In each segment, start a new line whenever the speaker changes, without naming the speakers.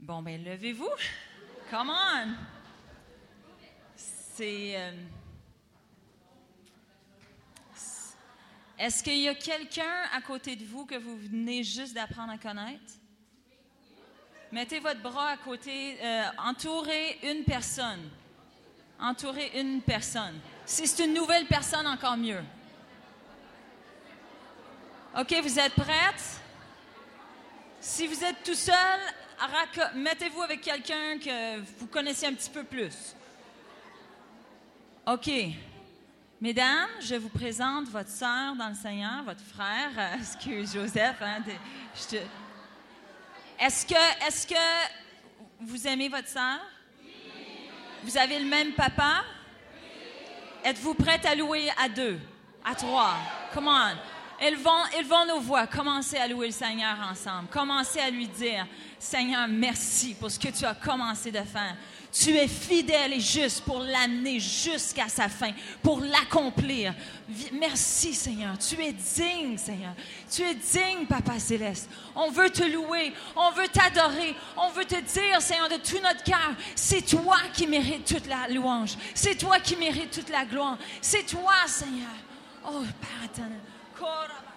Bon, ben, levez-vous. Come on. C'est. euh, Est-ce qu'il y a quelqu'un à côté de vous que vous venez juste d'apprendre à connaître? Mettez votre bras à côté, euh, entourez une personne. Entourez une personne. Si c'est une nouvelle personne, encore mieux. OK, vous êtes prêtes? Si vous êtes tout seul, mettez-vous avec quelqu'un que vous connaissez un petit peu plus. OK. Mesdames, je vous présente votre sœur dans le Seigneur, votre frère, euh, excuse Joseph. hein, Est-ce que, est-ce que vous aimez votre sœur? Vous avez le même papa? Êtes-vous prête à louer à deux, à trois? Come on. Élevons, élevons nos voix. Commencez à louer le Seigneur ensemble. Commencez à lui dire, Seigneur, merci pour ce que tu as commencé de faire. Tu es fidèle et juste pour l'amener jusqu'à sa fin, pour l'accomplir. Merci, Seigneur. Tu es digne, Seigneur. Tu es digne, Papa Céleste. On veut te louer. On veut t'adorer. On veut te dire, Seigneur, de tout notre cœur, c'est toi qui mérites toute la louange. C'est toi qui mérites toute la gloire. C'est toi, Seigneur. Oh, Père. Corra.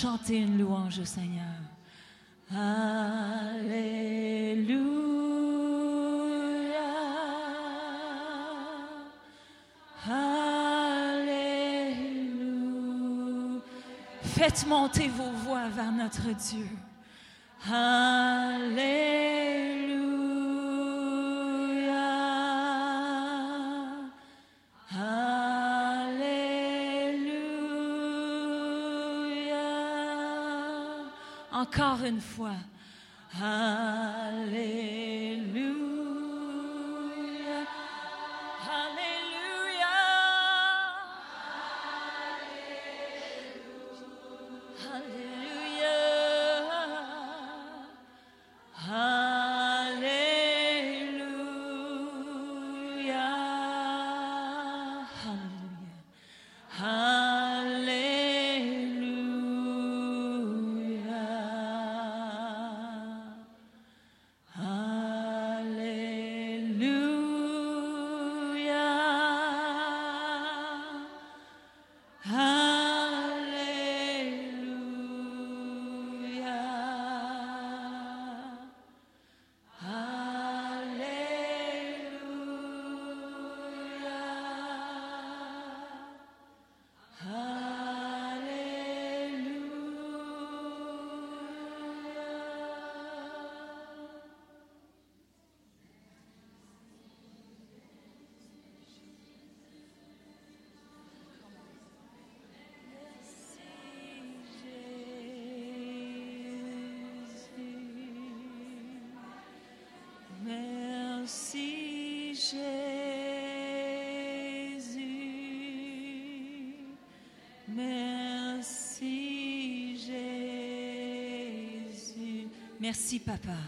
Chantez une louange au Seigneur. Alléluia. Alléluia. Faites monter vos voix vers notre Dieu. Alléluia. Encore une fois. Alléluia. Merci Papa.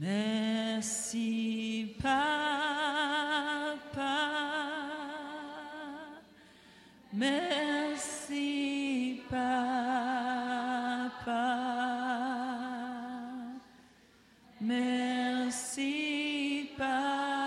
Merci Papa. Merci Papa. Merci Papa.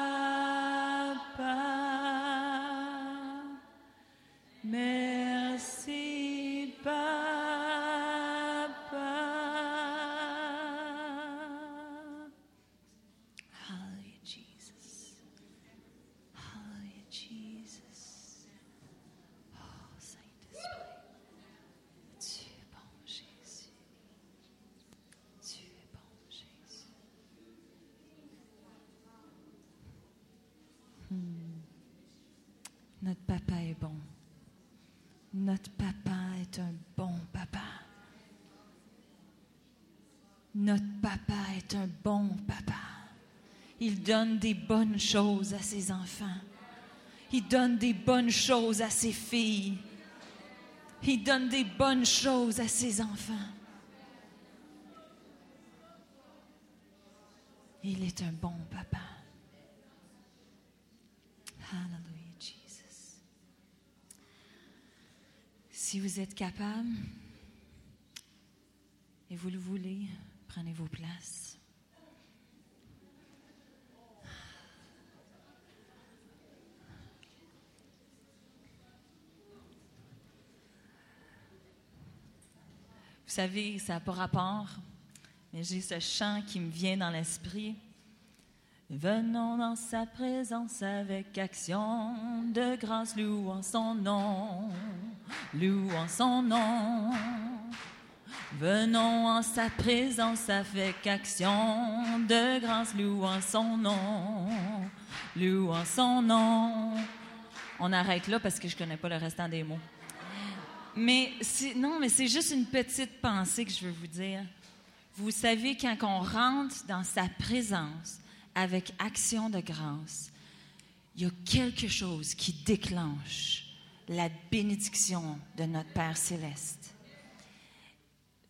Papa. Il donne des bonnes choses à ses enfants. Il donne des bonnes choses à ses filles. Il donne des bonnes choses à ses enfants. Il est un bon papa. Hallelujah, Jesus. Si vous êtes capable et vous le voulez, prenez vos places. Vous savez, ça n'a pas rapport, mais j'ai ce chant qui me vient dans l'esprit. Venons dans sa présence avec action de grâce, louant son nom, louant son nom. Venons en sa présence avec action de grâce, louant son nom, louant son nom. On arrête là parce que je connais pas le restant des mots. Mais non, mais c'est juste une petite pensée que je veux vous dire. Vous savez, quand on rentre dans sa présence avec action de grâce, il y a quelque chose qui déclenche la bénédiction de notre Père céleste.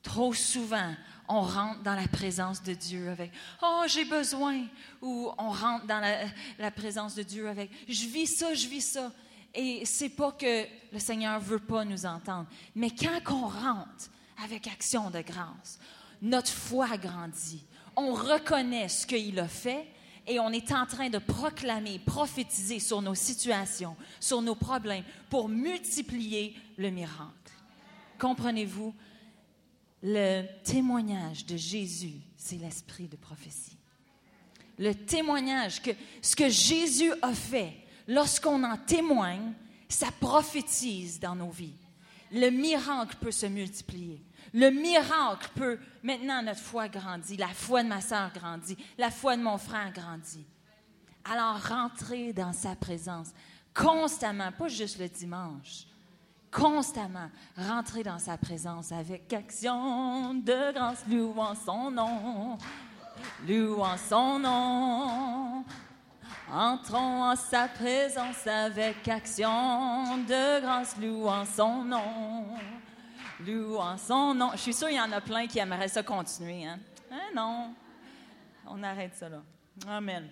Trop souvent, on rentre dans la présence de Dieu avec Oh, j'ai besoin, ou on rentre dans la, présence de Dieu avec Je vis ça, je vis ça. Et c'est pas que le Seigneur veut pas nous entendre, mais quand on rentre avec action de grâce, notre foi grandit. On reconnaît ce qu'il a fait et on est en train de proclamer, prophétiser sur nos situations, sur nos problèmes, pour multiplier le miracle. Comprenez-vous? Le témoignage de Jésus, c'est l'esprit de prophétie. Le témoignage que ce que Jésus a fait, lorsqu'on en témoigne, ça prophétise dans nos vies. Le miracle peut se multiplier. Le miracle peut, maintenant notre foi grandit, la foi de ma sœur grandit, la foi de mon frère grandit. Alors rentrez dans sa présence constamment, pas juste le dimanche, constamment rentrez dans sa présence avec action de grâce, louant son nom, louant son nom. Entrons en sa présence avec action de grâce, louant son nom louant son nom. Je suis sûre qu'il y en a plein qui aimeraient ça continuer. Hein? hein? non, on arrête ça là. Amen.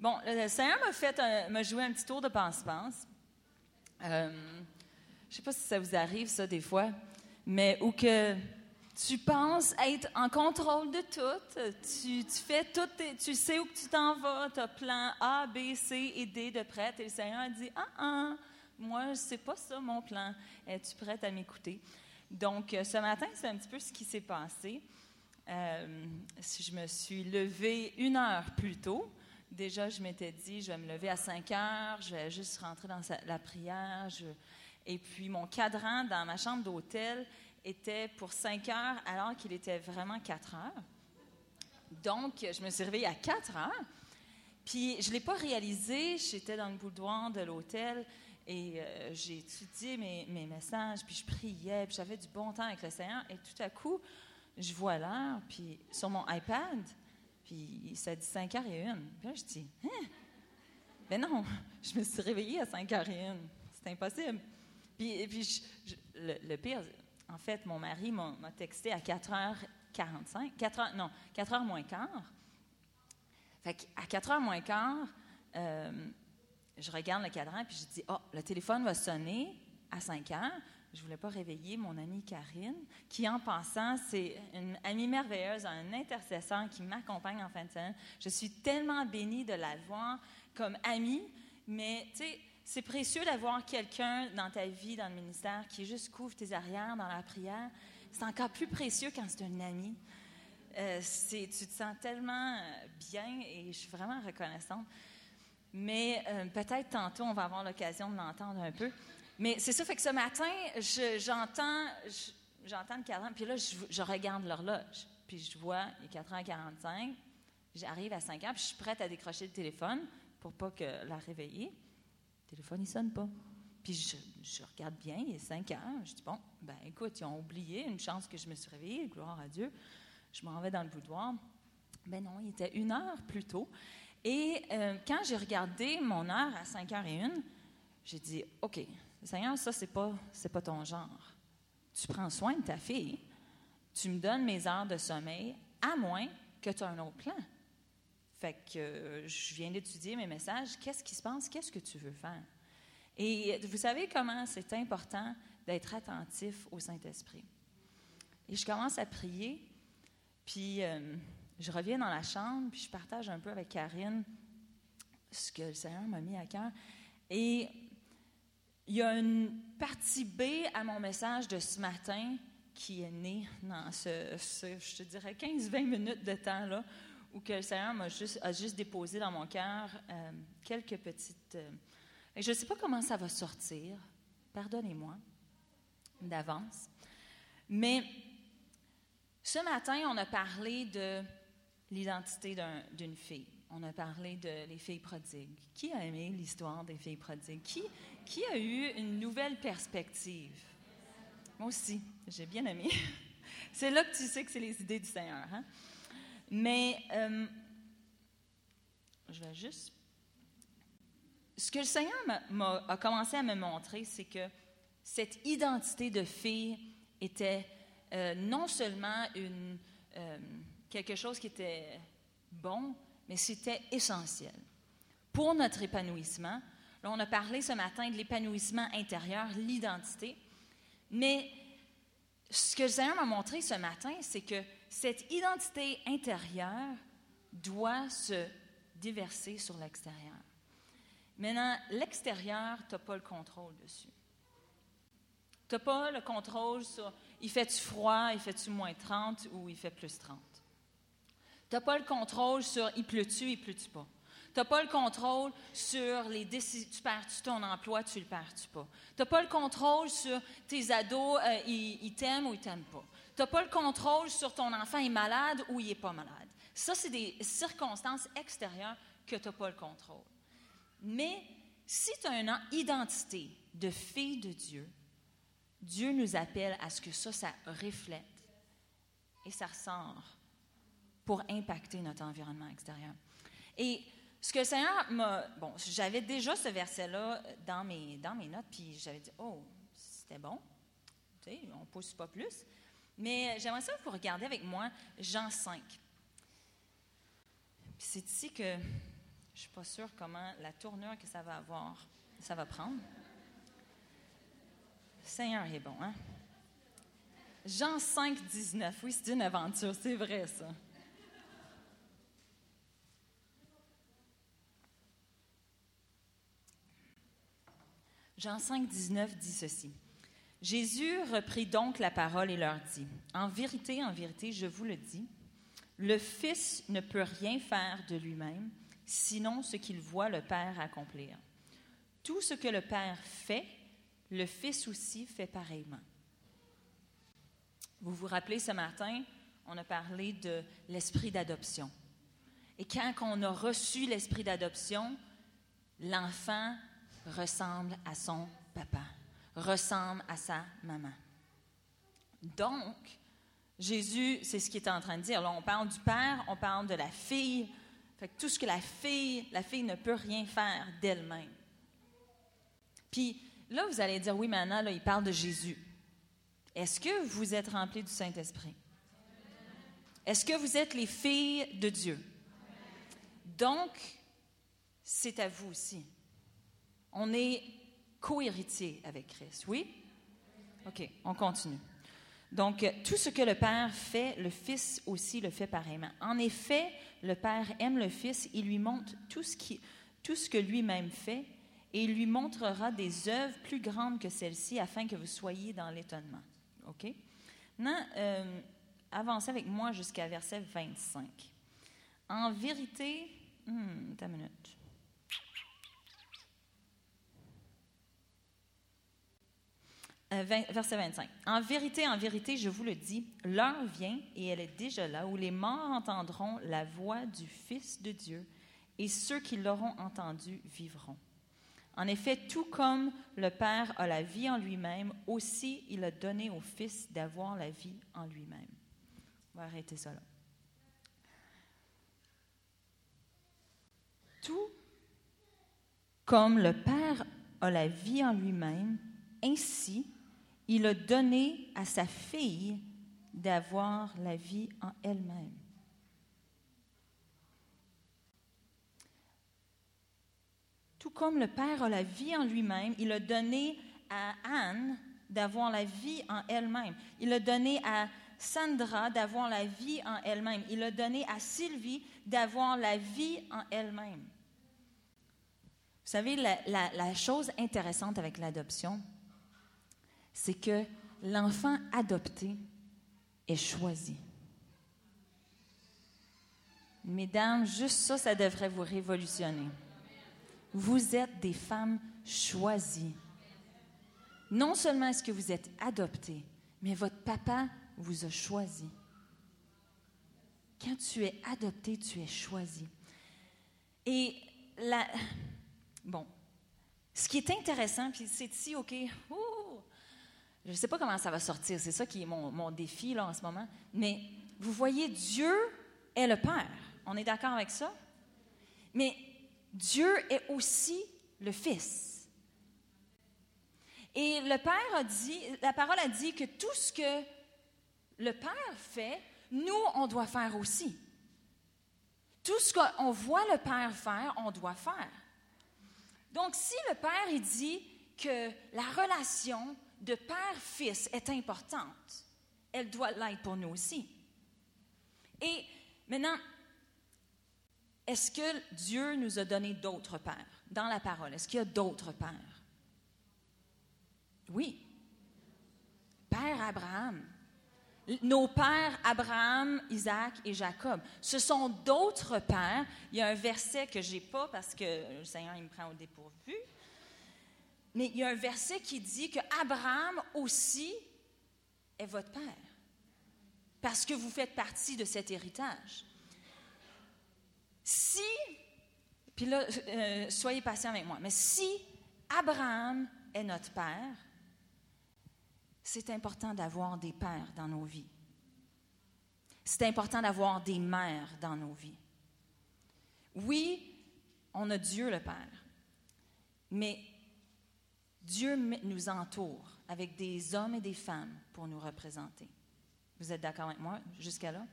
Bon, le Seigneur m'a fait m'a joué un petit tour de passe-passe. Euh, je sais pas si ça vous arrive, ça, des fois, mais où que tu penses être en contrôle de tout, tu, fais tout, tu sais où tu t'en vas, tu as plan A, B, C et D de prête, et le Seigneur dit Ah, ah, moi, c'est pas ça mon plan. Es-tu prête à m'écouter? Donc, euh, ce matin, c'est un petit peu ce qui s'est passé. Euh, je me suis levée une heure plus tôt. Déjà, je m'étais dit, je vais me lever à 5 heures, je vais juste rentrer dans la prière. Et puis, mon cadran dans ma chambre d'hôtel était pour 5 heures, alors qu'il était vraiment 4 heures. Donc, je me suis réveillée à 4 heures. Puis, je ne l'ai pas réalisé. J'étais dans le boudoir de l'hôtel. Et euh, j'ai étudié mes, mes, messages, puis je priais, puis j'avais du bon temps avec le Seigneur. Et tout à coup, je vois l'heure, puis sur mon iPad, puis ça dit 5h01. Puis là, je dis, hein? Non, je me suis réveillée à 5h01. C'est impossible. Puis, puis le, pire, en fait, mon mari m'a texté à 4h45, 4h, non, 4h moins quart. Fait qu'à 4h moins quart, euh, je regarde le cadran puis je dis Oh, le téléphone va sonner à 5 heures. Je ne voulais pas réveiller mon amie Karine, qui, en passant, c'est une amie merveilleuse, un intercesseur qui m'accompagne en fin de semaine. Je suis tellement bénie de la voir comme amie, mais tu sais, c'est précieux d'avoir quelqu'un dans ta vie, dans le ministère, qui juste couvre tes arrières dans la prière. C'est encore plus précieux quand c'est un ami. Euh, tu te sens tellement bien et je suis vraiment reconnaissante. Mais euh, peut-être tantôt, on va avoir l'occasion de l'entendre un peu. Mais c'est ça, fait que ce matin, j'entends j'entends le cadran, puis là, je, regarde l'horloge. Puis je vois, il est 4h45, j'arrive à 5h, puis je suis prête à décrocher le téléphone pour pas que la réveiller. Le téléphone, il sonne pas. Puis je, regarde bien, il est 5 h Je dis, bon, ben écoute, ils ont oublié, une chance que je me suis réveillée, gloire à Dieu. Je m'en vais dans le boudoir. Ben non, il était une heure plus tôt. Et euh, quand j'ai regardé mon heure à 5 h une, j'ai dit OK, Seigneur, ça, c'est pas, c'est pas ton genre. Tu prends soin de ta fille, tu me donnes mes heures de sommeil, à moins que tu aies un autre plan. Fait que euh, je viens d'étudier mes messages. Qu'est-ce qui se passe? Qu'est-ce que tu veux faire? Et vous savez comment c'est important d'être attentif au Saint-Esprit. Et je commence à prier, puis euh, je reviens dans la chambre, puis je partage un peu avec Karine ce que le Seigneur m'a mis à cœur. Et il y a une partie B à mon message de ce matin qui est née dans ce, je te dirais, 15-20 minutes de temps-là, où que le Seigneur a juste déposé dans mon cœur euh, quelques petites... Euh, je ne sais pas comment ça va sortir, pardonnez-moi d'avance, mais ce matin, on a parlé de l'identité d'une fille. On a parlé de les filles prodigues. Qui a aimé l'histoire des filles prodigues? Qui, qui a eu une nouvelle perspective? Moi aussi, j'ai bien aimé. C'est là que tu sais que c'est les idées du Seigneur. Hein? Mais euh, je vais juste. Ce que le Seigneur a commencé à me montrer, c'est que cette identité de fille était euh, non seulement euh, quelque chose qui était bon, mais c'était essentiel pour notre épanouissement. Là, on a parlé ce matin de l'épanouissement intérieur, l'identité, mais ce que le Seigneur m'a montré ce matin, c'est que cette identité intérieure doit se déverser sur l'extérieur. Maintenant, l'extérieur, tu n'as pas le contrôle dessus. Tu n'as pas le contrôle sur il fait-tu froid, il fait-tu moins 30 ou il fait plus 30. Tu n'as pas le contrôle sur il pleut-tu, il pleut-tu pas? Tu n'as pas le contrôle sur les décisions. Tu perds-tu ton emploi, tu le perds-tu pas? Tu n'as pas le contrôle sur tes ados, euh, ils, t'aiment ou ils t'aiment pas? Tu n'as pas le contrôle sur ton enfant est malade ou il n'est pas malade. Ça, c'est des circonstances extérieures que tu n'as pas le contrôle. Mais si tu as une identité de fille de Dieu, Dieu nous appelle à ce que ça, ça reflète et ça ressort pour impacter notre environnement extérieur. Et ce que le Seigneur m'a... Bon, j'avais déjà ce verset-là dans mes, dans mes notes, puis j'avais dit, oh, c'était bon. Tu sais, on ne pousse pas plus. Mais j'aimerais ça que vous regardiez avec moi Jean 5. Puis c'est ici que je ne suis pas sûre comment la tournure que ça va avoir, ça va prendre. Seigneur est bon, hein? Jean 5, 19. Oui, c'est une aventure, c'est vrai ça. Jean 5, 19 dit ceci. Jésus reprit donc la parole et leur dit, En vérité, en vérité, je vous le dis, le Fils ne peut rien faire de lui-même, sinon ce qu'il voit le Père accomplir. Tout ce que le Père fait, le Fils aussi fait pareillement. Vous vous rappelez ce matin, on a parlé de l'esprit d'adoption. Et quand on a reçu l'esprit d'adoption, l'enfant ressemble à son papa, ressemble à sa maman. Donc, Jésus, c'est ce qu'il est en train de dire. Là, on parle du père, on parle de la fille. Fait que tout ce que la fille, la fille ne peut rien faire d'elle-même. Puis, Là, vous allez dire, oui, maintenant, là, il parle de Jésus. Est-ce que vous êtes remplis du Saint-Esprit? Est-ce que vous êtes les filles de Dieu? Donc, c'est à vous aussi. On est co-héritiers avec Christ, oui? OK, on continue. Donc, tout ce que le Père fait, le Fils aussi le fait pareillement. En effet, le Père aime le Fils, il lui montre tout ce, qui, tout ce que lui-même fait, et il lui montrera des œuvres plus grandes que celles-ci afin que vous soyez dans l'étonnement. OK? Maintenant, euh, avancez avec moi jusqu'à verset 25. En vérité, hmm, minute. Euh, verset 25. En vérité, en vérité, je vous le dis, l'heure vient, et elle est déjà là, où les morts entendront la voix du Fils de Dieu, et ceux qui l'auront entendu vivront. En effet, tout comme le Père a la vie en lui-même, aussi il a donné au Fils d'avoir la vie en lui-même. On va arrêter ça là. Tout comme le Père a la vie en lui-même, ainsi il a donné à sa fille d'avoir la vie en elle-même. Tout comme le Père a la vie en lui-même, il a donné à Anne d'avoir la vie en elle-même. Il a donné à Sandra d'avoir la vie en elle-même. Il a donné à Sylvie d'avoir la vie en elle-même. Vous savez, la, la chose intéressante avec l'adoption, c'est que l'enfant adopté est choisi. Mesdames, juste ça, ça devrait vous révolutionner. Vous êtes des femmes choisies. Non seulement est-ce que vous êtes adoptées, mais votre papa vous a choisi. Quand tu es adopté, tu es choisi. Et la, bon, ce qui est intéressant, puis c'est ici, OK, je ne sais pas comment ça va sortir, c'est ça qui est mon, mon, défi là en ce moment, mais vous voyez, Dieu est le Père. On est d'accord avec ça? Mais Dieu est aussi le Fils. Et le Père a dit, la parole a dit que tout ce que le Père fait, nous, on doit faire aussi. Tout ce qu'on voit le Père faire, on doit faire. Donc, si le Père dit que la relation de père-fils est importante, elle doit l'être pour nous aussi. Et maintenant, est-ce que Dieu nous a donné d'autres pères? Dans la parole? Est-ce qu'il y a d'autres pères? Oui. Père Abraham. Nos pères Abraham, Isaac et Jacob. Ce sont d'autres pères. Il y a un verset que je n'ai pas parce que le Seigneur il me prend au dépourvu. Mais il y a un verset qui dit que Abraham aussi est votre père. Parce que vous faites partie de cet héritage. Si, puis là, euh, soyez patient avec moi, mais si Abraham est notre père, c'est important d'avoir des pères dans nos vies. C'est important d'avoir des mères dans nos vies. Oui, on a Dieu le Père, mais Dieu nous entoure avec des hommes et des femmes pour nous représenter. Vous êtes d'accord avec moi jusqu'à là?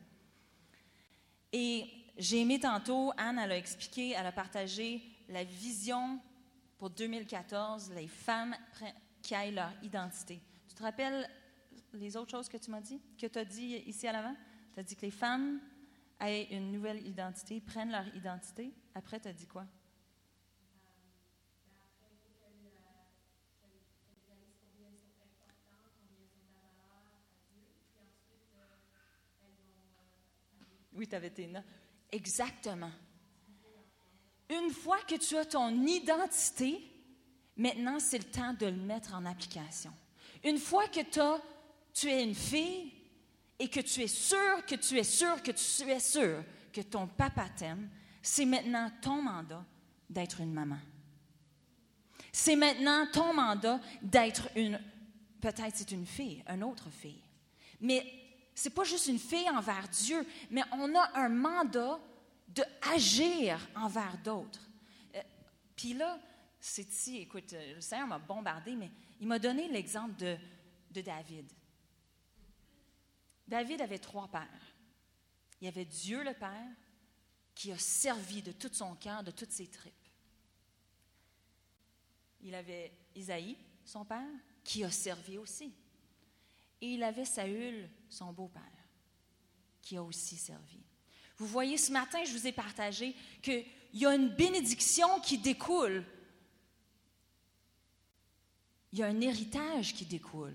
Et j'ai aimé tantôt, Anne, elle a expliqué, elle a partagé la vision pour 2014, les femmes qui aient leur identité. Tu te rappelles les autres choses que tu m'as dit, que tu as dit ici à l'avant? Tu as dit que les femmes aient une nouvelle identité, prennent leur identité. Après, tu as dit quoi? Oui, tu avais tes notes. Exactement. Une fois que tu as ton identité, maintenant, c'est le temps de le mettre en application. Une fois que tu es une fille et que tu es sûr, que tu es sûr, que tu es sûr que ton papa t'aime, c'est maintenant ton mandat d'être une maman. C'est maintenant ton mandat d'être une, peut-être c'est une fille, une autre fille. Mais c'est pas juste une fille envers Dieu, mais on a un mandat de agir envers d'autres. Euh, puis là, c'est ici, écoute, euh, le Seigneur m'a bombardé, mais il m'a donné l'exemple de, de David. David avait trois pères. Il y avait Dieu le Père, qui a servi de tout son cœur, de toutes ses tripes. Il avait Isaïe, son père, qui a servi aussi. Et il avait Saül, son beau-père, qui a aussi servi. Vous voyez, ce matin, je vous ai partagé qu'il y a une bénédiction qui découle. Il y a un héritage qui découle.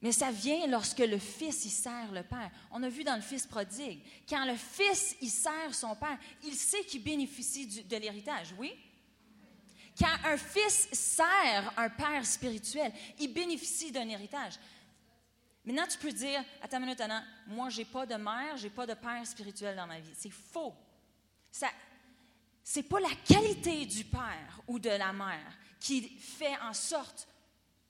Mais ça vient lorsque le fils y sert le père. On a vu dans le fils prodigue, quand le fils y sert son père, il sait qu'il bénéficie de l'héritage, oui? Quand un fils sert un père spirituel, il bénéficie d'un héritage. Maintenant, tu peux dire, attends une minute, Anna, moi, je n'ai pas de mère, je n'ai pas de père spirituel dans ma vie. C'est faux. Ce n'est pas la qualité du père ou de la mère qui fait en sorte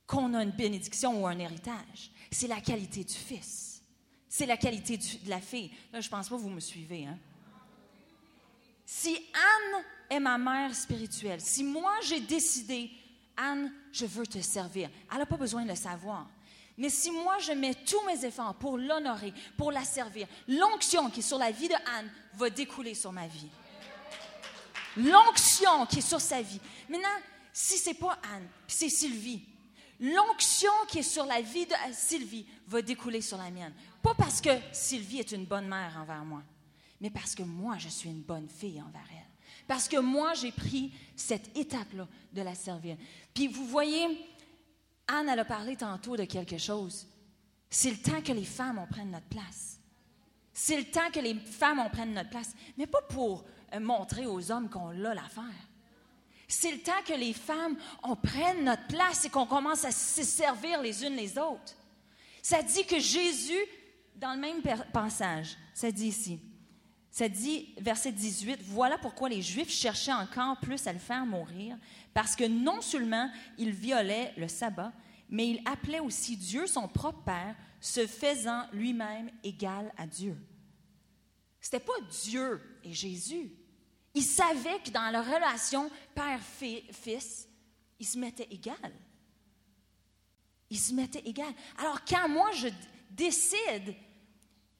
qu'on a une bénédiction ou un héritage. C'est la qualité du fils. C'est la qualité de la fille. Là, je pense pas que vous me suivez. Hein? Si Anne est ma mère spirituelle, si moi j'ai décidé, Anne, je veux te servir, elle n'a pas besoin de le savoir. Mais si moi je mets tous mes efforts pour l'honorer, pour la servir, l'onction qui est sur la vie de Anne va découler sur ma vie. L'onction qui est sur sa vie. Maintenant, si c'est pas Anne, c'est Sylvie, l'onction qui est sur la vie de Sylvie va découler sur la mienne. Pas parce que Sylvie est une bonne mère envers moi, mais parce que moi, je suis une bonne fille envers elle. Parce que moi, j'ai pris cette étape-là de la servir. Puis vous voyez, Anne, elle a parlé tantôt de quelque chose. C'est le temps que les femmes, on prenne notre place. C'est le temps que les femmes, on prenne notre place. Mais pas pour euh, montrer aux hommes qu'on l'a l'affaire. C'est le temps que les femmes, on prenne notre place et qu'on commence à se servir les unes les autres. Ça dit que Jésus, dans le même passage, ça dit ici, ça dit, verset 18, voilà pourquoi les Juifs cherchaient encore plus à le faire mourir, parce que non seulement il violait le sabbat, mais il appelait aussi Dieu son propre Père, se faisant lui-même égal à Dieu. C'était pas Dieu et Jésus. Il savait que dans leur relation père-fils, ils se mettaient égal. Ils se mettaient égal. Alors quand moi je décide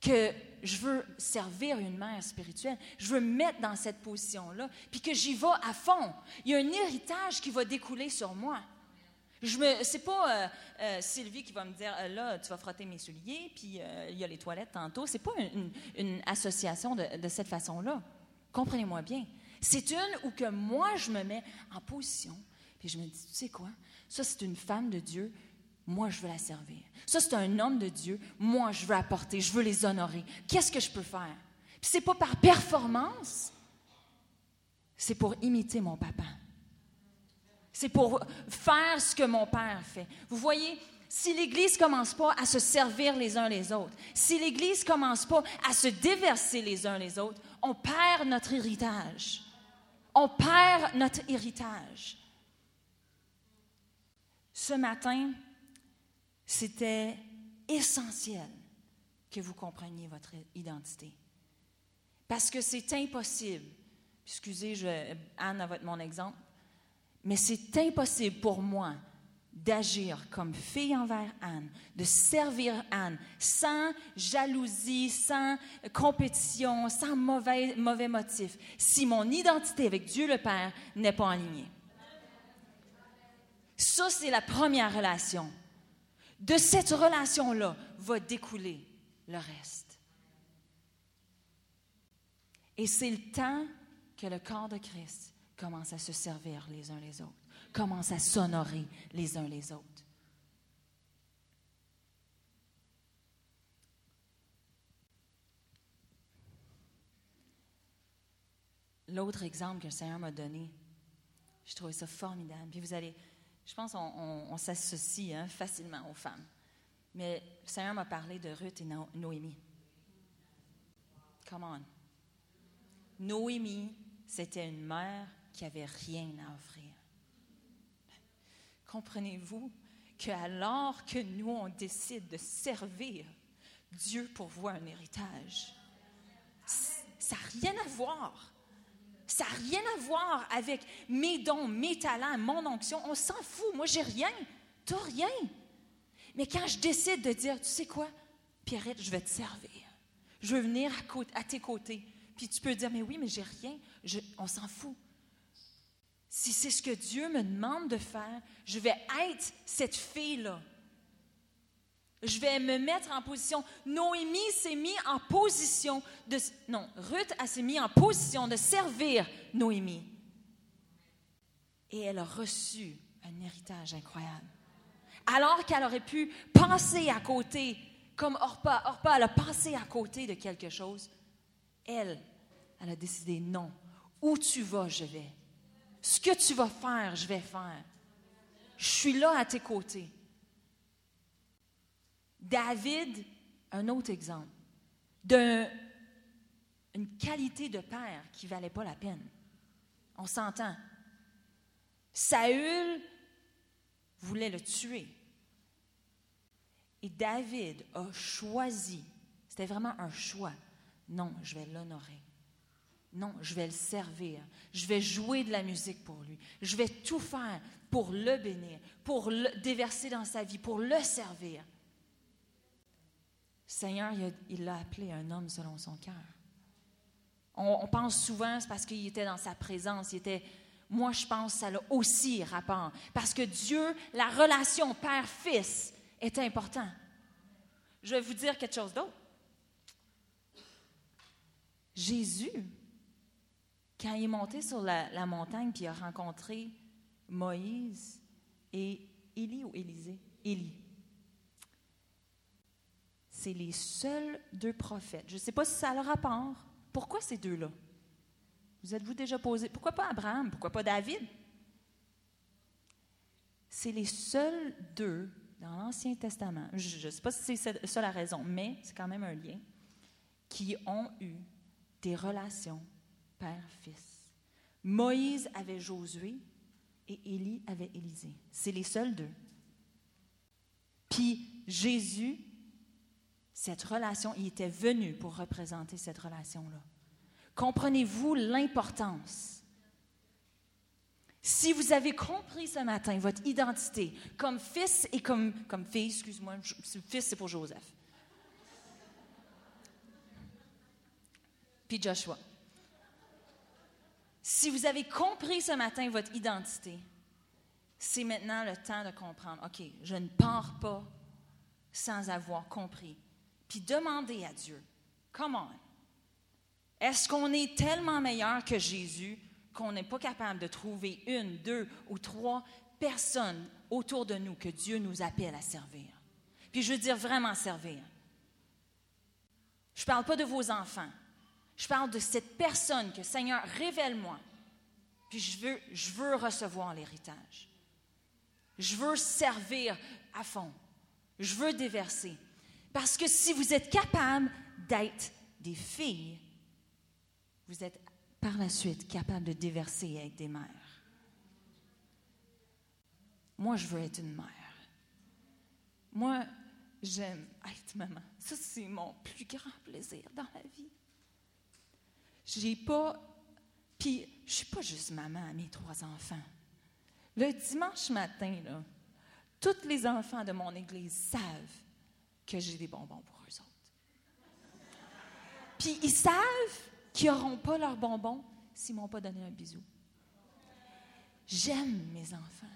que je veux servir une mère spirituelle, je veux me mettre dans cette position-là, puis que j'y vais à fond, il y a un héritage qui va découler sur moi. Je me, c'est pas euh, euh, Sylvie qui va me dire euh, là, tu vas frotter mes souliers, puis il y a les toilettes tantôt. C'est pas une, association de, de cette façon-là. Comprenez-moi bien. C'est une où que moi, je me mets en position, puis je me dis, tu sais quoi? Ça, c'est une femme de Dieu, moi, je veux la servir. Ça, c'est un homme de Dieu, moi, je veux apporter, je veux les honorer. Qu'est-ce que je peux faire? Puis c'est pas par performance, c'est pour imiter mon papa. C'est pour faire ce que mon père fait. Vous voyez, si l'Église commence pas à se servir les uns les autres, si l'Église commence pas à se déverser les uns les autres, on perd notre héritage. On perd notre héritage. Ce matin, c'était essentiel que vous compreniez votre identité. Parce que c'est impossible, excusez, je, Anne a mon exemple, mais c'est impossible pour moi d'agir comme fille envers Anne, de servir Anne sans jalousie, sans compétition, sans mauvais, mauvais motif, si mon identité avec Dieu le Père n'est pas alignée. Ça, c'est la première relation. De cette relation-là va découler le reste. Et c'est le temps que le corps de Christ commence à se servir les uns les autres, commence à s'honorer les uns les autres. L'autre exemple que le Seigneur m'a donné, je trouvais ça formidable. Puis vous allez, je pense qu'on s'associe hein, facilement aux femmes. Mais le Seigneur m'a parlé de Ruth et Noémie. Come on. Noémie, c'était une mère qui avait rien à offrir. Comprenez-vous qu'alors que nous, on décide de servir, Dieu pourvoit un héritage. Ça n'a rien à voir ça n'a rien à voir avec mes dons, mes talents, mon onction. On s'en fout. Moi, j'ai rien. Tu rien. Mais quand je décide de dire, tu sais quoi, Pierrette, je vais te servir. Je veux venir à, tes côtés. Puis tu peux dire, mais oui, mais j'ai rien. on s'en fout. Si c'est ce que Dieu me demande de faire, je vais être cette fille-là je vais me mettre en position. Noémie s'est mis en position de... Non, Ruth s'est mis en position de servir Noémie. Et elle a reçu un héritage incroyable. Alors qu'elle aurait pu penser à côté, comme Orpa, Orpa, a pensé à côté de quelque chose. Elle, elle a décidé non. Où tu vas, je vais. Ce que tu vas faire, je vais faire. Je suis là à tes côtés. David, un autre exemple, d'une qualité de père qui ne valait pas la peine. On s'entend. Saül voulait le tuer. Et David a choisi, c'était vraiment un choix, non, je vais l'honorer. Non, je vais le servir. Je vais jouer de la musique pour lui. Je vais tout faire pour le bénir, pour le déverser dans sa vie, pour le servir. Seigneur, il l'a appelé un homme selon son cœur. On, pense souvent, c'est parce qu'il était dans sa présence, il moi, je pense que ça a aussi rapport. Parce que Dieu, la relation père-fils est important. Je vais vous dire quelque chose d'autre. Jésus, quand il est monté sur la, montagne puis a rencontré Moïse et Élie ou Élisée, Élie, c'est les seuls deux prophètes. Je ne sais pas si ça a le rapport. Pourquoi ces deux-là? Vous êtes-vous déjà posé, pourquoi pas Abraham, pourquoi pas David? C'est les seuls deux dans l'Ancien Testament, je ne sais pas si c'est ça la raison, mais c'est quand même un lien, qui ont eu des relations père-fils. Moïse avait Josué et Élie avait Élisée. C'est les seuls deux. Puis Jésus, cette relation, il était venu pour représenter cette relation-là. Comprenez-vous l'importance? Si vous avez compris ce matin votre identité comme fils et comme, comme fille, excuse-moi, fils c'est pour Joseph. Puis Joshua. Si vous avez compris ce matin votre identité, c'est maintenant le temps de comprendre, OK, je ne pars pas sans avoir compris. Puis demandez à Dieu, comment est-ce qu'on est tellement meilleur que Jésus qu'on n'est pas capable de trouver une, deux ou trois personnes autour de nous que Dieu nous appelle à servir? Puis je veux dire vraiment servir. Je ne parle pas de vos enfants. Je parle de cette personne que Seigneur, révèle-moi. Puis je veux, je veux recevoir l'héritage. Je veux servir à fond. Je veux déverser. Parce que si vous êtes capable d'être des filles vous êtes par la suite capable de déverser avec des mères. Moi, je veux être une mère. Moi, j'aime être maman. Ça, c'est mon plus grand plaisir dans la vie. J'ai pas. Puis, je suis pas juste maman à mes trois enfants. Le dimanche matin, là, tous les enfants de mon église savent que j'ai des bonbons pour eux autres. Puis, ils savent qui n'auront pas leurs bonbons s'ils ne m'ont pas donné un bisou. J'aime mes enfants.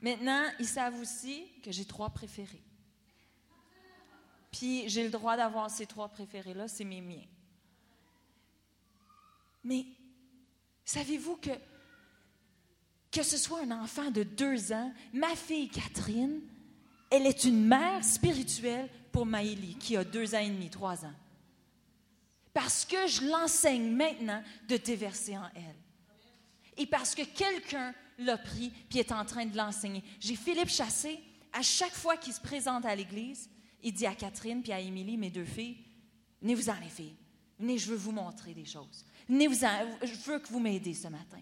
Maintenant, ils savent aussi que j'ai trois préférés. Puis j'ai le droit d'avoir ces trois préférés-là, c'est mes miens. Mais savez-vous que que ce soit un enfant de deux ans, ma fille Catherine, elle est une mère spirituelle pour Maëlie, qui a deux ans et demi, trois ans parce que je l'enseigne maintenant de déverser en elle. Et parce que quelqu'un l'a pris puis est en train de l'enseigner. J'ai Philippe Chassé, à chaque fois qu'il se présente à l'église, il dit à Catherine puis à Émilie, mes deux filles, venez-vous-en les filles, venez, je veux vous montrer des choses. Venez-vous-en, je veux que vous m'aidiez ce matin.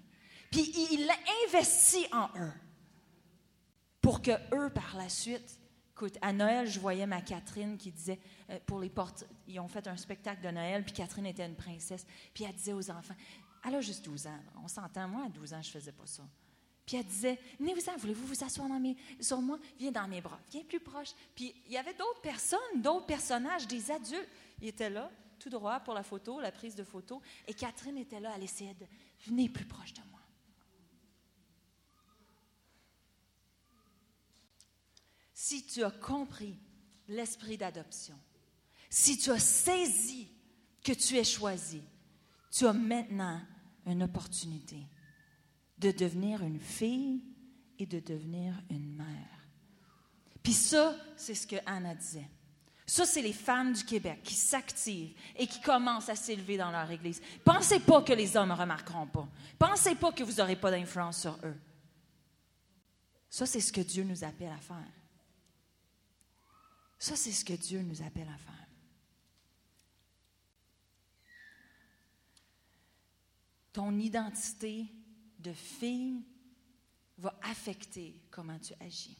Puis il investit en eux pour que eux, par la suite, Écoute, à Noël, je voyais ma Catherine qui disait, euh, pour les portes, ils ont fait un spectacle de Noël, puis Catherine était une princesse, puis elle disait aux enfants, elle a juste 12 ans, on s'entend, moi à 12 ans, je faisais pas ça. Puis elle disait, venez-vous-en, voulez-vous vous asseoir dans mes, sur moi? Viens dans mes bras, viens plus proche. Puis il y avait d'autres personnes, d'autres personnages, des adultes. Ils étaient là, tout droit pour la photo, la prise de photo. Et Catherine était là, elle essayait de, venez plus proche de moi. Si tu as compris l'esprit d'adoption, si tu as saisi que tu es choisi, tu as maintenant une opportunité de devenir une fille et de devenir une mère. Puis ça, c'est ce que Anna disait. Ça, c'est les femmes du Québec qui s'activent et qui commencent à s'élever dans leur Église. Pensez pas que les hommes ne remarqueront pas. Pensez pas que vous n'aurez pas d'influence sur eux. Ça, c'est ce que Dieu nous appelle à faire. Ça, c'est ce que Dieu nous appelle à faire. Ton identité de fille va affecter comment tu agis,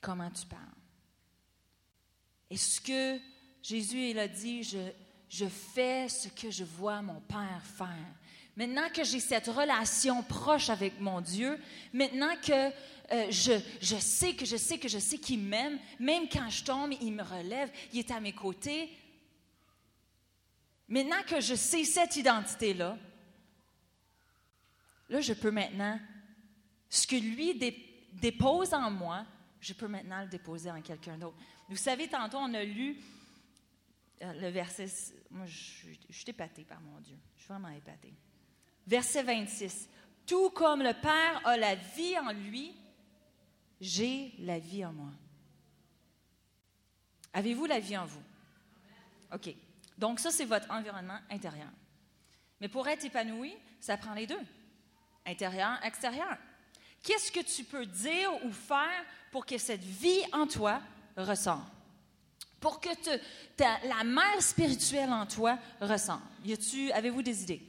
comment tu parles. Et ce que Jésus il a dit, je, je fais ce que je vois mon Père faire. Maintenant que j'ai cette relation proche avec mon Dieu, maintenant que euh, je, sais que je sais que je sais qu'il m'aime, même quand je tombe, il me relève, il est à mes côtés. Maintenant que je sais cette identité-là, là, je peux maintenant, ce que lui dépose en moi, je peux maintenant le déposer en quelqu'un d'autre. Vous savez, tantôt, on a lu euh, le verset, moi, je, je suis épatée par mon Dieu. Je suis vraiment épatée. Verset 26. Tout comme le Père a la vie en lui, j'ai la vie en moi. Avez-vous la vie en vous? OK. Donc, ça, c'est votre environnement intérieur. Mais pour être épanoui, ça prend les deux. Intérieur, extérieur. Qu'est-ce que tu peux dire ou faire pour que cette vie en toi ressorte? Pour que la mère spirituelle en toi ressorte. avez-vous des idées?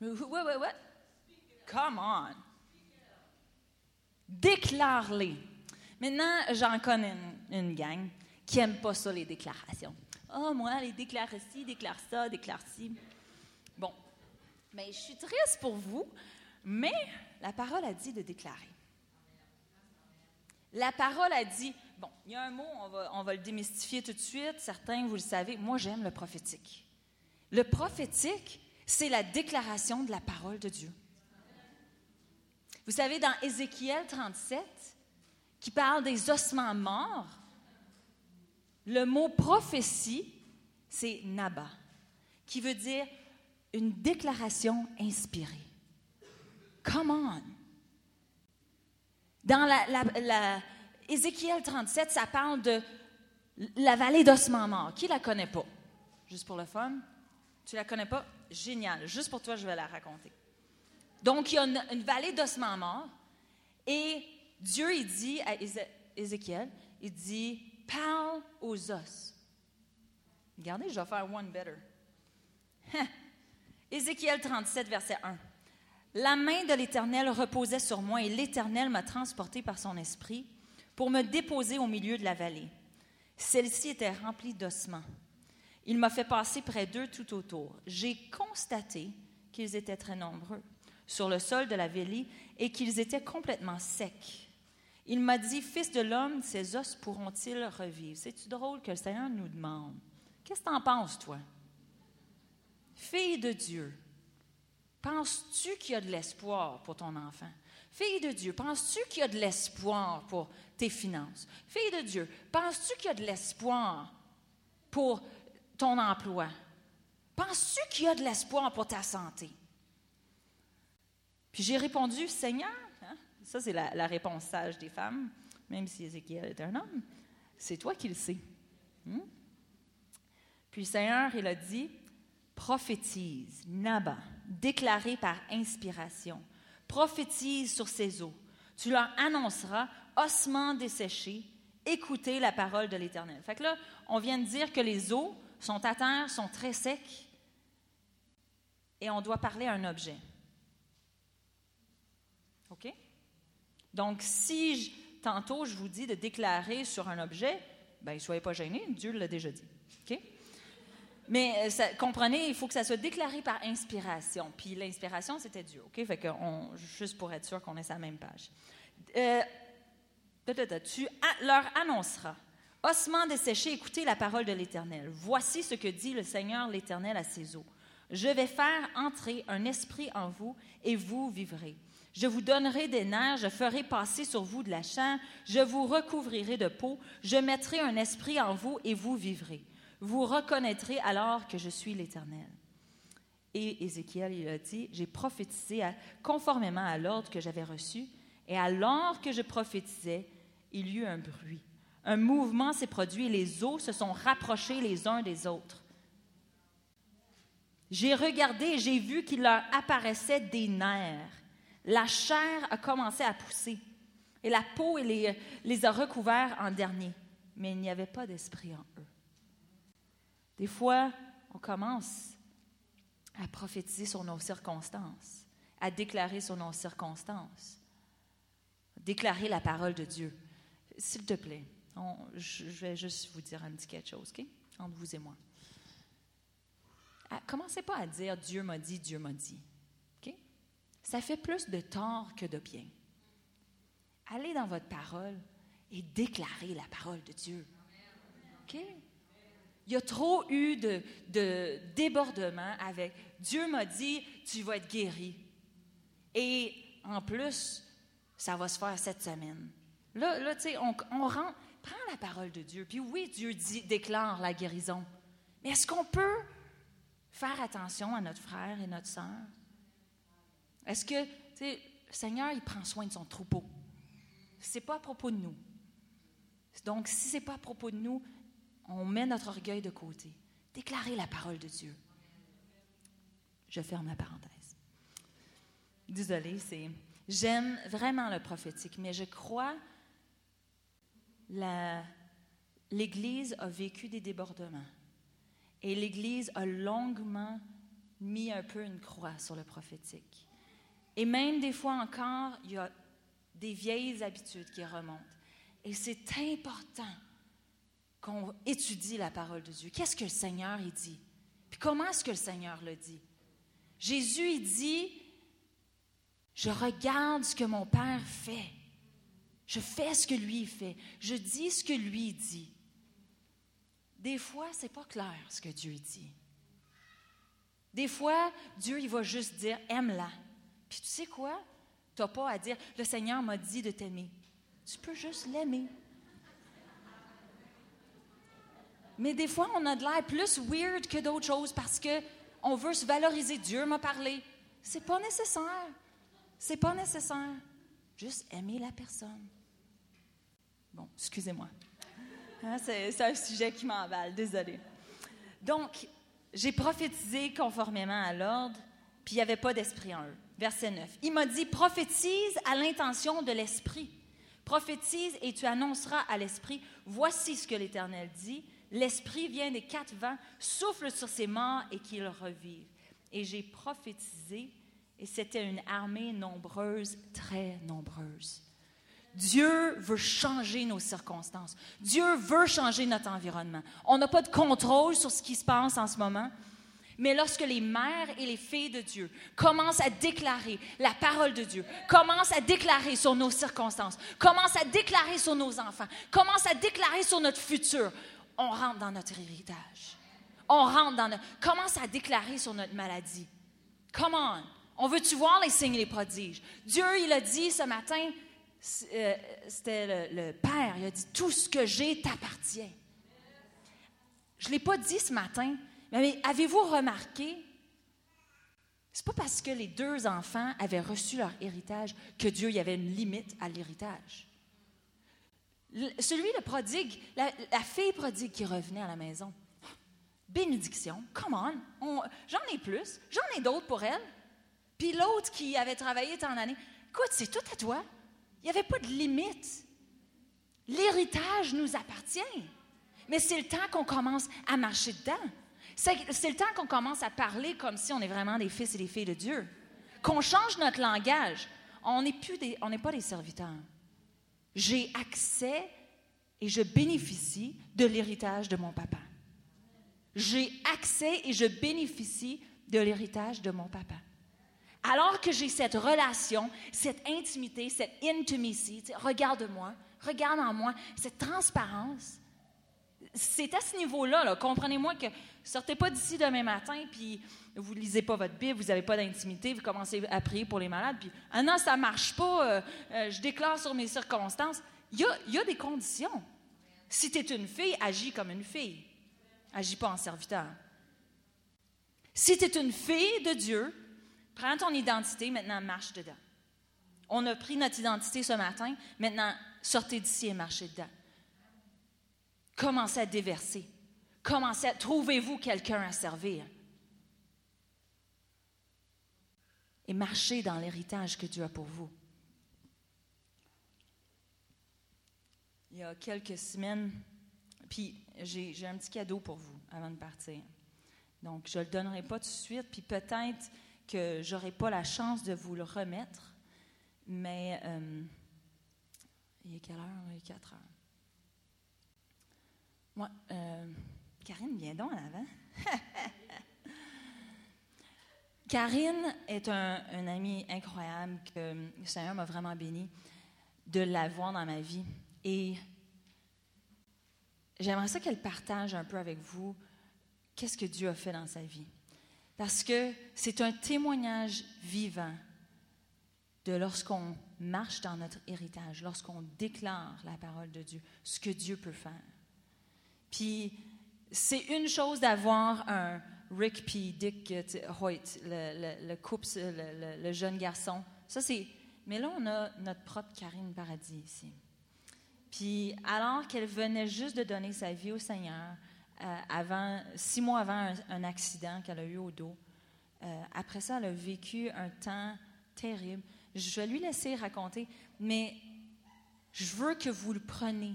What, what, what? Come on. Déclare-les. Maintenant, j'en connais une, gang qui n'aime pas ça, les déclarations. Oh, moi, les déclare ci, déclare ça, déclare ci. Bon. Mais je suis triste pour vous, mais la parole a dit de déclarer. La parole a dit, bon, il y a un mot, on va, on va le démystifier tout de suite. Certains, vous le savez, moi, j'aime le prophétique. Le prophétique, c'est la déclaration de la parole de Dieu. Vous savez, dans Ézéchiel 37, qui parle des ossements morts, le mot prophétie, c'est Naba, qui veut dire une déclaration inspirée. Come on! Dans la, Ézéchiel 37, ça parle de la vallée d'ossements morts. Qui la connaît pas? Juste pour le fun? Tu la connais pas? Génial. Juste pour toi, je vais la raconter. Donc, il y a une, vallée d'ossements morts et Dieu, il dit à Ézéchiel, il dit, parle aux os. Regardez, je vais faire one better. Ézéchiel 37, verset 1. La main de l'Éternel reposait sur moi et l'Éternel m'a transporté par son esprit pour me déposer au milieu de la vallée. Celle-ci était remplie d'ossements. Il m'a fait passer près d'eux tout autour. J'ai constaté qu'ils étaient très nombreux sur le sol de la vallée et qu'ils étaient complètement secs. Il m'a dit, Fils de l'homme, ces os pourront-ils revivre? C'est-tu drôle que le Seigneur nous demande? Qu'est-ce que tu en penses, toi? Fille de Dieu, penses-tu qu'il y a de l'espoir pour ton enfant? Fille de Dieu, penses-tu qu'il y a de l'espoir pour tes finances? Fille de Dieu, penses-tu qu'il y a de l'espoir pour ton emploi? Penses-tu qu'il y a de l'espoir pour ta santé? Puis j'ai répondu, Seigneur, hein, ça c'est la, réponse sage des femmes, même si Ézéchiel est un homme, c'est toi qui le sais. Hmm? Puis Seigneur, il a dit, prophétise, Naba, déclaré par inspiration, prophétise sur ces eaux. Tu leur annonceras, ossements desséchés, écoutez la parole de l'Éternel. Fait que là, on vient de dire que les eaux sont à terre, sont très secs, et on doit parler à un objet. OK? Donc, si tantôt je vous dis de déclarer sur un objet, ben, soyez pas gênés, Dieu l'a déjà dit. Mais euh, comprenez, il faut que ça soit déclaré par inspiration. Puis l'inspiration, c'était Dieu. OK? Fait que juste pour être sûr qu'on est sur la même page. Euh, tu leur annonceras. Ossements desséchés, écoutez la parole de l'Éternel. Voici ce que dit le Seigneur l'Éternel à ses eaux. Je vais faire entrer un esprit en vous et vous vivrez. Je vous donnerai des nerfs, je ferai passer sur vous de la chair, je vous recouvrirai de peau, je mettrai un esprit en vous et vous vivrez. Vous reconnaîtrez alors que je suis l'Éternel. Et Ézéchiel, il a dit, j'ai prophétisé conformément à l'ordre que j'avais reçu, et alors que je prophétisais, il y eut un bruit. Un mouvement s'est produit et les eaux se sont rapprochées les uns des autres. J'ai regardé et j'ai vu qu'il leur apparaissait des nerfs la chair a commencé à pousser et la peau les, a recouverts en dernier, mais il n'y avait pas d'esprit en eux. Des fois, on commence à prophétiser sur nos circonstances, à déclarer sur nos circonstances, déclarer la parole de Dieu. S'il te plaît, je vais juste vous dire un petit quelque chose, OK? Entre vous et moi. commencez pas à dire Dieu m'a dit, Dieu m'a dit. Ça fait plus de tort que de bien. Allez dans votre parole et déclarez la parole de Dieu. OK? Il y a trop eu de, de débordement avec Dieu m'a dit, tu vas être guéri. Et en plus, ça va se faire cette semaine. Là, là tu sais, on, on prends la parole de Dieu. Puis oui, Dieu dit, déclare la guérison. Mais est-ce qu'on peut faire attention à notre frère et notre sœur? Est-ce que, tu sais, le Seigneur, il prend soin de son troupeau? C'est pas à propos de nous. Donc, si c'est pas à propos de nous, on met notre orgueil de côté. Déclarez la parole de Dieu. Je ferme la parenthèse. Désolée, c'est. J'aime vraiment le prophétique, mais je crois l'Église a vécu des débordements. Et l'Église a longuement mis un peu une croix sur le prophétique. Et même des fois encore, il y a des vieilles habitudes qui remontent. Et c'est important qu'on étudie la parole de Dieu. Qu'est-ce que le Seigneur dit? Puis comment est-ce que le Seigneur le dit? Jésus, il dit, je regarde ce que mon Père fait. Je fais ce que lui fait. Je dis ce que lui dit. Des fois, c'est pas clair ce que Dieu dit. Des fois, Dieu, il va juste dire, aime-la. Puis tu sais quoi? Tu n'as pas à dire, le Seigneur m'a dit de t'aimer. Tu peux juste l'aimer. Mais des fois, on a de l'air plus weird que d'autres choses parce que on veut se valoriser. Dieu m'a parlé. C'est pas nécessaire. C'est pas nécessaire. Juste aimer la personne. Bon, excusez-moi. Hein, c'est un sujet qui m'emballe, désolé. Donc, j'ai prophétisé conformément à l'ordre, puis il n'y avait pas d'esprit en eux. Verset 9. Il m'a dit, prophétise à l'intention de l'esprit. Prophétise et tu annonceras à l'esprit, voici ce que l'Éternel dit. L'esprit vient des quatre vents, souffle sur ses morts et qu'il revive. Et j'ai prophétisé, et c'était une armée nombreuse, très nombreuse. Dieu veut changer nos circonstances. Dieu veut changer notre environnement. On n'a pas de contrôle sur ce qui se passe en ce moment. Mais lorsque les mères et les filles de Dieu commencent à déclarer la parole de Dieu, commencent à déclarer sur nos circonstances, commencent à déclarer sur nos enfants, commencent à déclarer sur notre futur, on rentre dans notre héritage. On rentre dans notre... Commence à déclarer sur notre maladie. Come on. On veut-tu voir les signes et les prodiges? Dieu, il a dit ce matin, euh, c'était le, Père, il a dit, tout ce que j'ai t'appartient. Je ne l'ai pas dit ce matin, mais avez-vous remarqué, c'est pas parce que les deux enfants avaient reçu leur héritage que Dieu y avait une limite à l'héritage. Celui, le prodigue, la, fille prodigue qui revenait à la maison. Bénédiction, come on, j'en ai plus, j'en ai d'autres pour elle. Puis l'autre qui avait travaillé tant d'années, écoute, c'est tout à toi. Il n'y avait pas de limite. L'héritage nous appartient. Mais c'est le temps qu'on commence à marcher dedans. C'est le temps qu'on commence à parler comme si on est vraiment des fils et des filles de Dieu. Qu'on change notre langage. On n'est pas des serviteurs j'ai accès et je bénéficie de l'héritage de mon papa. J'ai accès et je bénéficie de l'héritage de mon papa. Alors que j'ai cette relation, cette intimité, cette intimacy, regarde-moi, regarde en moi, cette transparence, c'est à ce niveau-là, comprenez-moi que sortez pas d'ici demain matin, puis vous lisez pas votre Bible, vous n'avez pas d'intimité, vous commencez à prier pour les malades, puis ah non, ça marche pas, euh, euh, je déclare sur mes circonstances. Il y a, des conditions. Si tu es une fille, agis comme une fille. Agis pas en serviteur. Si tu es une fille de Dieu, prends ton identité, maintenant marche dedans. On a pris notre identité ce matin, maintenant sortez d'ici et marchez dedans. Commencez à déverser. Commencez à. Trouvez-vous quelqu'un à servir. Et marchez dans l'héritage que Dieu a pour vous. Il y a quelques semaines, puis j'ai un petit cadeau pour vous avant de partir. Donc, je ne le donnerai pas tout de suite, puis peut-être que je n'aurai pas la chance de vous le remettre, mais euh, il est quelle heure? Il est 4 heures. Moi, euh, Karine, viens donc en avant. Karine est un, un ami incroyable que le Seigneur m'a vraiment béni de l'avoir dans ma vie. Et j'aimerais ça qu'elle partage un peu avec vous qu'est-ce que Dieu a fait dans sa vie. Parce que c'est un témoignage vivant de lorsqu'on marche dans notre héritage, lorsqu'on déclare la parole de Dieu, ce que Dieu peut faire. Puis, c'est une chose d'avoir un Rick P. Dick Hoyt, le, le, couple, le, le, jeune garçon. Ça, c'est. Mais là, on a notre propre Karine Paradis ici. Puis, alors qu'elle venait juste de donner sa vie au Seigneur, euh, avant, six mois avant un, accident qu'elle a eu au dos. Euh, après ça, elle a vécu un temps terrible. Je vais lui laisser raconter, mais je veux que vous le preniez.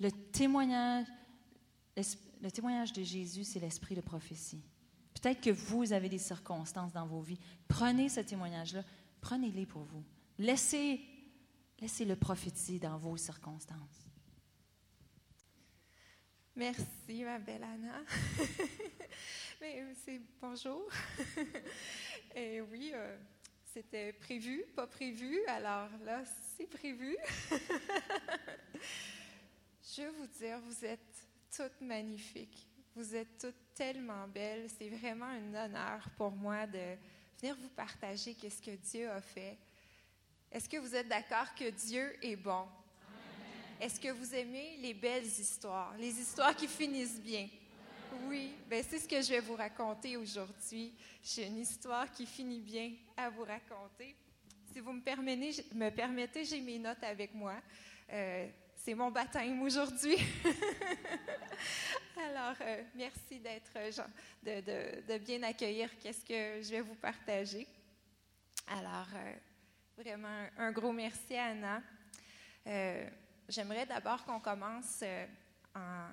Le témoignage, le témoignage de Jésus, c'est l'esprit de prophétie. Peut-être que vous avez des circonstances dans vos vies. Prenez ce témoignage-là, prenez-les pour vous. Laissez, laissez le prophétiser dans vos circonstances.
Merci, ma belle Anna. Mais euh, c'est bonjour. Et oui, euh, c'était prévu, pas prévu. Alors là, c'est prévu. Je veux vous dire, vous êtes toutes magnifiques. Vous êtes toutes tellement belles. C'est vraiment un honneur pour moi de venir vous partager qu'est-ce que Dieu a fait. Est-ce que vous êtes d'accord que Dieu est bon? Est-ce que vous aimez les belles histoires, les histoires qui finissent bien? Oui, ben c'est ce que je vais vous raconter aujourd'hui. J'ai une histoire qui finit bien à vous raconter. Si vous me permettez, me permettez j'ai mes notes avec moi. Euh, c'est mon baptême aujourd'hui. Alors, euh, merci d'être de, de, de, bien accueillir qu'est-ce que je vais vous partager. Alors, euh, vraiment un gros merci à Anna. J'aimerais d'abord qu'on commence euh,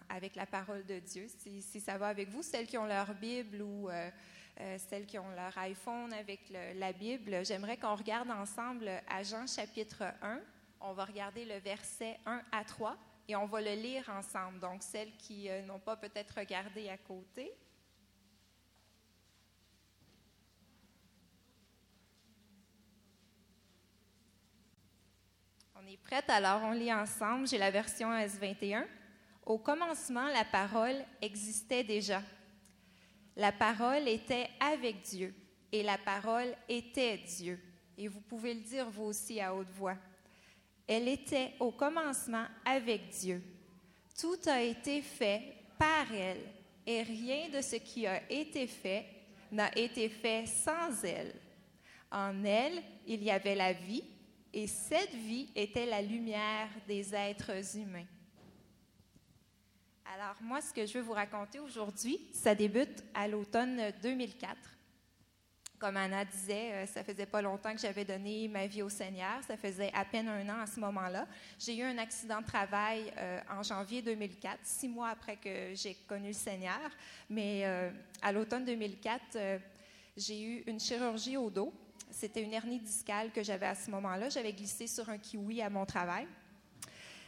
avec la parole de Dieu, si, ça va avec vous, celles qui ont leur Bible ou euh, euh, celles qui ont leur iPhone avec la Bible. J'aimerais qu'on regarde ensemble à Jean chapitre 1. On va regarder le verset 1 à 3 et on va le lire ensemble. Donc, celles qui n'ont pas peut-être regardé à côté. On est prête, alors on lit ensemble. J'ai la version S21. Au commencement, la parole existait déjà. La parole était avec Dieu et la parole était Dieu. Et vous pouvez le dire vous aussi à haute voix. Elle était au commencement avec Dieu. Tout a été fait par elle et rien de ce qui a été fait n'a été fait sans elle. En elle, il y avait la vie et cette vie était la lumière des êtres humains. Alors moi, ce que je veux vous raconter aujourd'hui, ça débute à l'automne 2004. Comme Anna disait, euh, ça faisait pas longtemps que j'avais donné ma vie au Seigneur, ça faisait à peine un an à ce moment-là. J'ai eu un accident de travail euh, en janvier 2004, six mois après que j'ai connu le Seigneur, mais euh, à l'automne 2004, j'ai eu une chirurgie au dos c'était une hernie discale que j'avais à ce moment-là. J'avais glissé sur un kiwi à mon travail.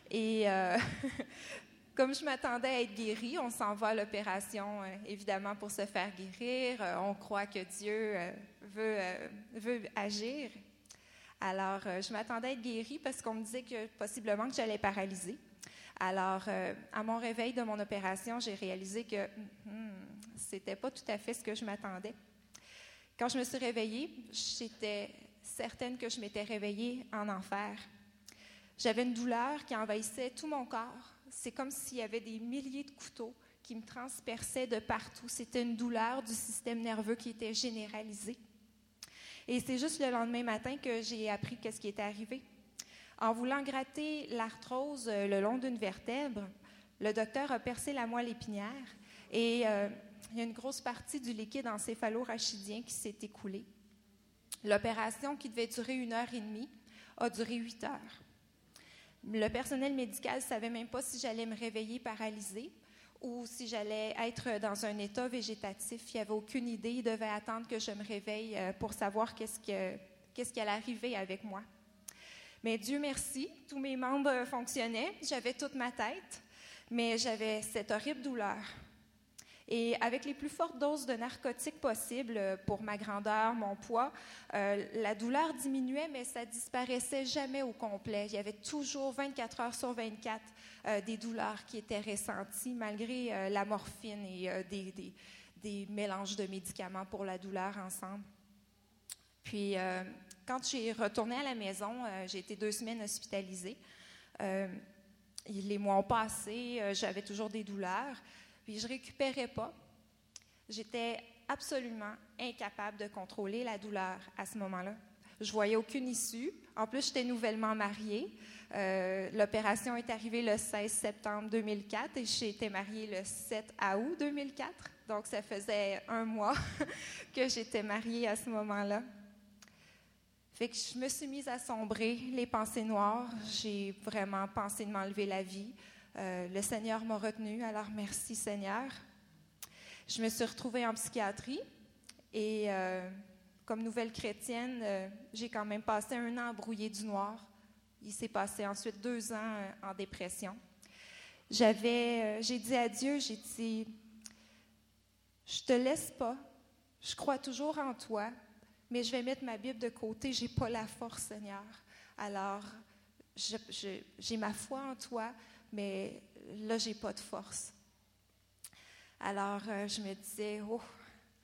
Et comme je m'attendais à être guérie, on s'en va à l'opération, euh, évidemment, pour se faire guérir. Euh, on croit que Dieu veut, veut agir. Alors, je m'attendais à être guérie parce qu'on me disait que possiblement que j'allais paralyser. Alors, à mon réveil de mon opération, j'ai réalisé que hmm, c'était pas tout à fait ce que je m'attendais. Quand je me suis réveillée, j'étais certaine que je m'étais réveillée en enfer. J'avais une douleur qui envahissait tout mon corps. C'est comme s'il y avait des milliers de couteaux qui me transperçaient de partout. C'était une douleur du système nerveux qui était généralisée. Et c'est juste le lendemain matin que j'ai appris qu'est-ce qui était arrivé. En voulant gratter l'arthrose euh, le long d'une vertèbre, le docteur a percé la moelle épinière et euh, il y a une grosse partie du liquide encéphalo-rachidien qui s'est écoulée. L'opération, qui devait durer une heure et demie, a duré huit heures. Le personnel médical ne savait même pas si j'allais me réveiller paralysée ou si j'allais être dans un état végétatif. Il n'y avait aucune idée. Il devait attendre que je me réveille euh, pour savoir qu'est-ce, qu'est-ce qui allait arriver avec moi. Mais Dieu merci, tous mes membres fonctionnaient. J'avais toute ma tête, mais j'avais cette horrible douleur Et avec les plus fortes doses de narcotiques possibles euh, pour ma grandeur, mon poids, euh, la douleur diminuait, mais ça disparaissait jamais au complet. Il y avait toujours 24 heures sur 24 euh, des douleurs qui étaient ressenties malgré la morphine et des, mélanges de médicaments pour la douleur ensemble. Puis, quand j'ai retourné à la maison, j'ai été deux semaines hospitalisée. les mois ont passé, j'avais toujours des douleurs puis je récupérais pas. J'étais absolument incapable de contrôler la douleur à ce moment-là. Je voyais aucune issue. En plus, j'étais nouvellement mariée. Euh, l'opération est arrivée le 16 septembre 2004 et j'ai été mariée le 7 août 2004. Donc, ça faisait un mois que j'étais mariée à ce moment-là. Fait que je me suis mise à sombrer les pensées noires. J'ai vraiment pensé de m'enlever la vie. Euh, le Seigneur m'a retenu, alors merci Seigneur. Je me suis retrouvée en psychiatrie et euh, comme nouvelle chrétienne, euh, j'ai quand même passé un an brouillé du noir. Il s'est passé ensuite deux ans en dépression. J'avais, j'ai dit à Dieu, j'ai dit, je te laisse pas, je crois toujours en toi, mais je vais mettre ma Bible de côté, j'ai pas la force, Seigneur. Alors, j'ai ma foi en toi, mais là, j'ai pas de force. Alors, euh, je me disais, oh,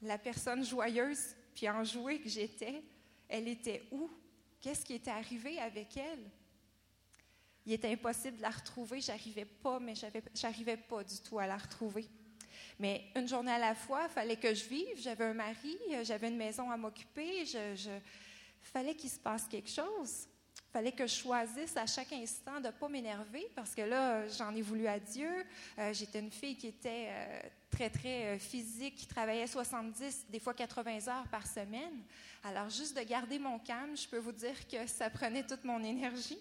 la personne joyeuse puis enjouée que j'étais, elle était où? Qu'est-ce qui était arrivé avec elle? Il était impossible de la retrouver. J'arrivais pas, mais j'arrivais pas du tout à la retrouver. Mais une journée à la fois, il fallait que je vive. J'avais un mari, j'avais une maison à m'occuper. Il je, fallait qu'il se passe quelque chose fallait que je choisisse à chaque instant de ne pas m'énerver parce que là, j'en ai voulu à Dieu. Euh, j'étais une fille qui était euh, très, très euh, physique, qui travaillait 70, des fois 80 heures par semaine. Alors, juste de garder mon calme, je peux vous dire que ça prenait toute mon énergie.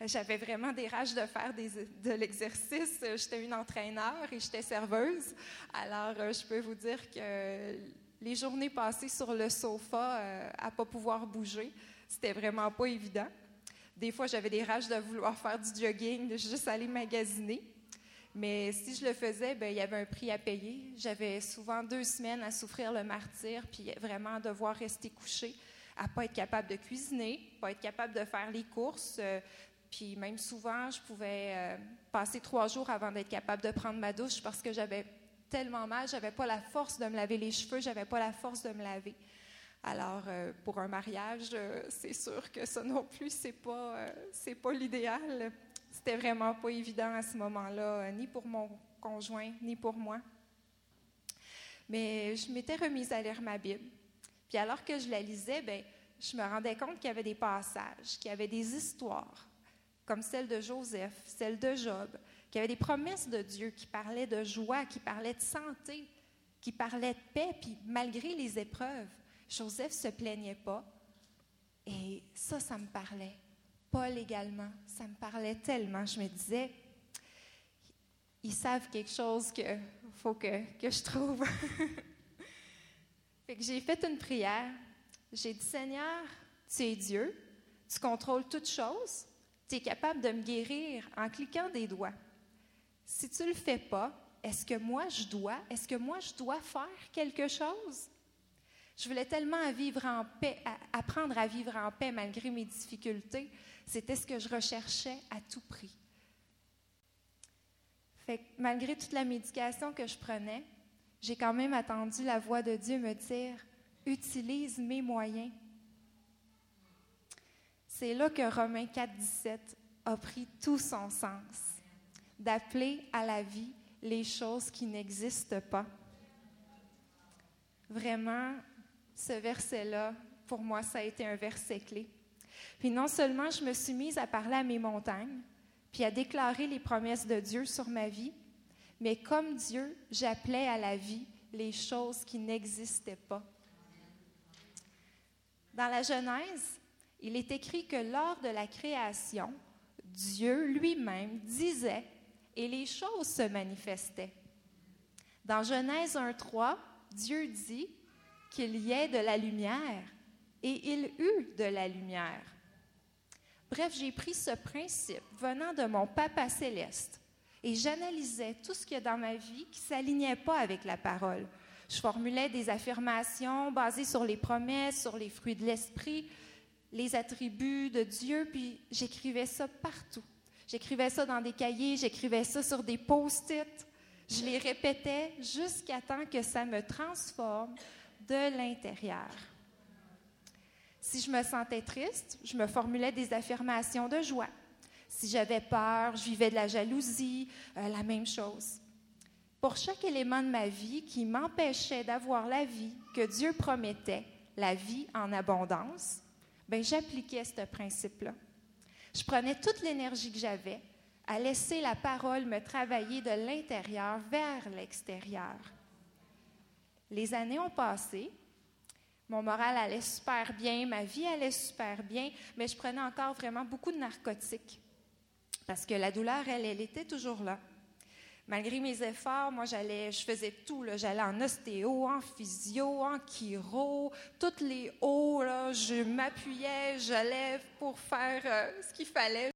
J'avais vraiment des rages de faire de l'exercice. J'étais une entraîneur et j'étais serveuse. Alors, je peux vous dire que les journées passées sur le sofa à ne pas pouvoir bouger, c'était vraiment pas évident. Des fois, j'avais des rages de vouloir faire du jogging, de juste aller magasiner. Mais si je le faisais, ben, il y avait un prix à payer. J'avais souvent deux semaines à souffrir le martyr, puis vraiment devoir rester couché, à pas être capable de cuisiner, pas être capable de faire les courses. Euh, puis même souvent, je pouvais euh, passer trois jours avant d'être capable de prendre ma douche parce que j'avais tellement mal, j'avais pas la force de me laver les cheveux, j'avais pas la force de me laver. Alors, euh, pour un mariage, euh, c'est sûr que ça non plus, c'est pas, euh, c'est pas l'idéal. C'était vraiment pas évident à ce moment-là, ni pour mon conjoint, ni pour moi. Mais je m'étais remise à lire ma Bible. Puis alors que je la lisais, ben, je me rendais compte qu'il y avait des passages, qu'il y avait des histoires, comme celle de Joseph, celle de Job, qu'il y avait des promesses de Dieu qui parlaient de joie, qui parlaient de santé, qui parlaient de paix, puis malgré les épreuves, Joseph se plaignait pas. Et ça, ça me parlait. Paul également, ça me parlait tellement. Je me disais, ils savent quelque chose qu'il faut que, que je trouve. que j'ai fait une prière. J'ai dit, Seigneur, tu es Dieu, tu contrôles toutes choses, tu es capable de me guérir en cliquant des doigts. Si tu ne le fais pas, est-ce que moi je dois, est-ce que moi je dois faire quelque chose? Je voulais tellement vivre en paix, apprendre à vivre en paix malgré mes difficultés. C'était ce que je recherchais à tout prix. Malgré toute la médication que je prenais, j'ai quand même attendu la voix de Dieu me dire utilise mes moyens. C'est là que Romains 4, 17 a pris tout son sens, d'appeler à la vie les choses qui n'existent pas. Vraiment, ce verset-là, pour moi, ça a été un verset clé. Puis non seulement je me suis mise à parler à mes montagnes, puis à déclarer les promesses de Dieu sur ma vie, mais comme Dieu, j'appelais à la vie les choses qui n'existaient pas. Dans la Genèse, il est écrit que lors de la création, Dieu lui-même disait et les choses se manifestaient. Dans Genèse 1.3, Dieu dit qu'il y ait de la lumière, et il eut de la lumière. Bref, j'ai pris ce principe venant de mon Papa céleste et j'analysais tout ce qu'il y a dans ma vie qui ne s'alignait pas avec la parole. Je formulais des affirmations basées sur les promesses, sur les fruits de l'esprit, les attributs de Dieu, puis j'écrivais ça partout. J'écrivais ça dans des cahiers, j'écrivais ça sur des post-it. Je les répétais jusqu'à temps que ça me transforme de l'intérieur. Si je me sentais triste, je me formulais des affirmations de joie. Si j'avais peur, je vivais de la jalousie, euh, la même chose. Pour chaque élément de ma vie qui m'empêchait d'avoir la vie que Dieu promettait, la vie en abondance, ben j'appliquais ce principe-là. Je prenais toute l'énergie que j'avais à laisser la parole me travailler de l'intérieur vers l'extérieur. Les années ont passé, mon moral allait super bien, ma vie allait super bien, mais je prenais encore vraiment beaucoup de narcotiques parce que la douleur, elle, elle était toujours là. Malgré mes efforts, moi, j'allais, je faisais tout. J'allais en ostéo, en physio, en chiro, toutes les hauts. Là, je m'appuyais, j'allais pour faire euh, ce qu'il fallait.